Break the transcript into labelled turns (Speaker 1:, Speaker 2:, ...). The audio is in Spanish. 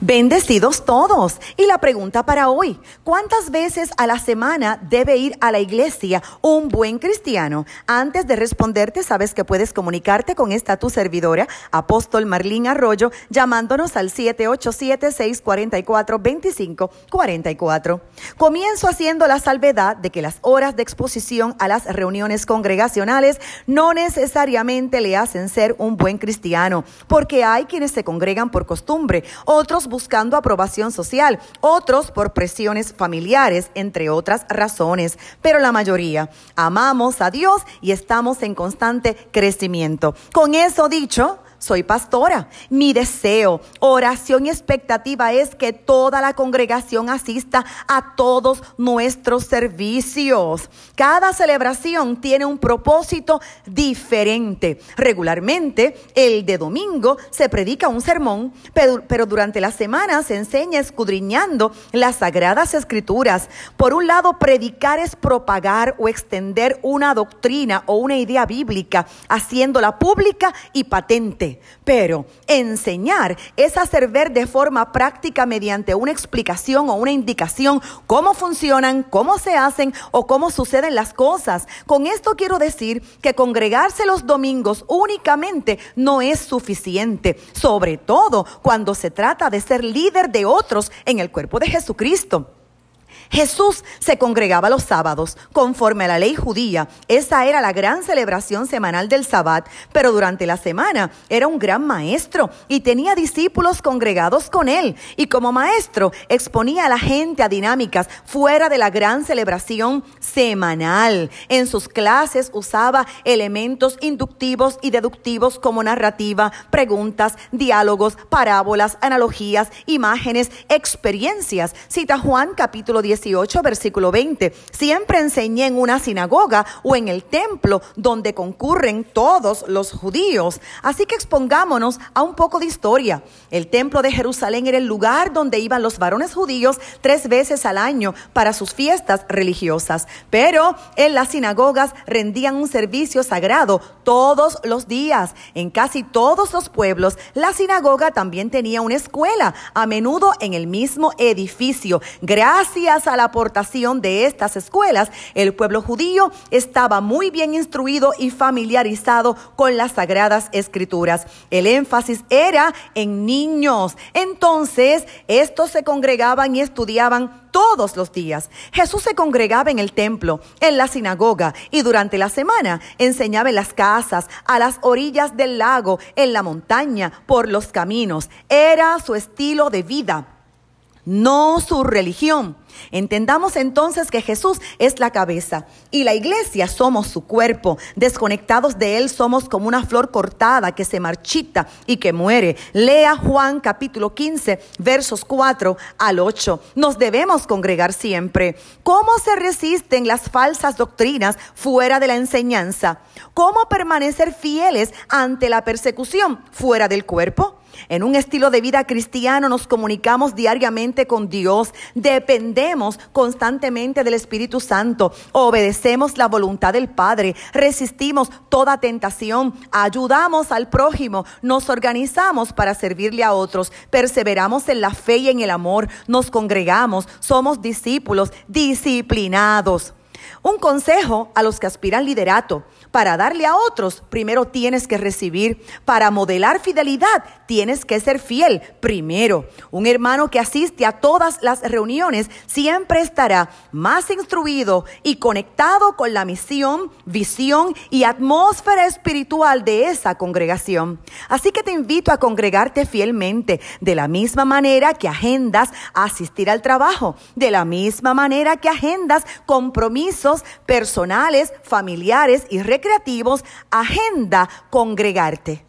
Speaker 1: Bendecidos todos. Y la pregunta para hoy, ¿cuántas veces a la semana debe ir a la iglesia un buen cristiano? Antes de responderte, sabes que puedes comunicarte con esta tu servidora, apóstol Marlín Arroyo, llamándonos al 787-644-2544. Comienzo haciendo la salvedad de que las horas de exposición a las reuniones congregacionales no necesariamente le hacen ser un buen cristiano, porque hay quienes se congregan por costumbre, otros buscando aprobación social, otros por presiones familiares, entre otras razones, pero la mayoría amamos a Dios y estamos en constante crecimiento. Con eso dicho, soy pastora. Mi deseo, oración y expectativa es que toda la congregación asista a todos nuestros servicios. Cada celebración tiene un propósito diferente. Regularmente, el de domingo se predica un sermón, pero, durante la semana se enseña escudriñando las sagradas escrituras. Por un lado, predicar es propagar o extender una doctrina o una idea bíblica, haciéndola pública y patente. Pero enseñar es hacer ver de forma práctica mediante una explicación o una indicación cómo funcionan, cómo se hacen o cómo suceden las cosas. Con esto quiero decir que congregarse los domingos únicamente no es suficiente, sobre todo cuando se trata de ser líder de otros en el cuerpo de Jesucristo. Jesús se congregaba los sábados conforme a la ley judía. Esa era la gran celebración semanal del sabbat, pero durante la semana era un gran maestro y tenía discípulos congregados con él. Y como maestro exponía a la gente a dinámicas fuera de la gran celebración semanal. En sus clases usaba elementos inductivos y deductivos como narrativa, preguntas, diálogos, parábolas, analogías, imágenes, experiencias. Cita Juan capítulo 10 18, versículo 20. Siempre enseñé en una sinagoga o en el templo donde concurren todos los judíos. Así que expongámonos a un poco de historia. El templo de Jerusalén era el lugar donde iban los varones judíos tres veces al año para sus fiestas religiosas. Pero en las sinagogas rendían un servicio sagrado todos los días. En casi todos los pueblos, la sinagoga también tenía una escuela, a menudo en el mismo edificio. Gracias a la aportación de estas escuelas, el pueblo judío estaba muy bien instruido y familiarizado con las sagradas escrituras. El énfasis era en niños. Entonces, estos se congregaban y estudiaban todos los días. Jesús se congregaba en el templo, en la sinagoga y durante la semana enseñaba en las casas, a las orillas del lago, en la montaña, por los caminos. Era su estilo de vida no su religión. Entendamos entonces que Jesús es la cabeza y la iglesia somos su cuerpo. Desconectados de Él somos como una flor cortada que se marchita y que muere. Lea Juan capítulo 15 versos 4 al 8. Nos debemos congregar siempre. ¿Cómo se resisten las falsas doctrinas fuera de la enseñanza? ¿Cómo permanecer fieles ante la persecución fuera del cuerpo? En un estilo de vida cristiano nos comunicamos diariamente con Dios, dependemos constantemente del Espíritu Santo, obedecemos la voluntad del Padre, resistimos toda tentación, ayudamos al prójimo, nos organizamos para servirle a otros, perseveramos en la fe y en el amor, nos congregamos, somos discípulos disciplinados. Un consejo a los que aspiran liderato. Para darle a otros, primero tienes que recibir. Para modelar fidelidad, tienes que ser fiel primero. Un hermano que asiste a todas las reuniones siempre estará más instruido y conectado con la misión, visión y atmósfera espiritual de esa congregación. Así que te invito a congregarte fielmente, de la misma manera que agendas asistir al trabajo, de la misma manera que agendas personales, familiares y recreativos, agenda congregarte.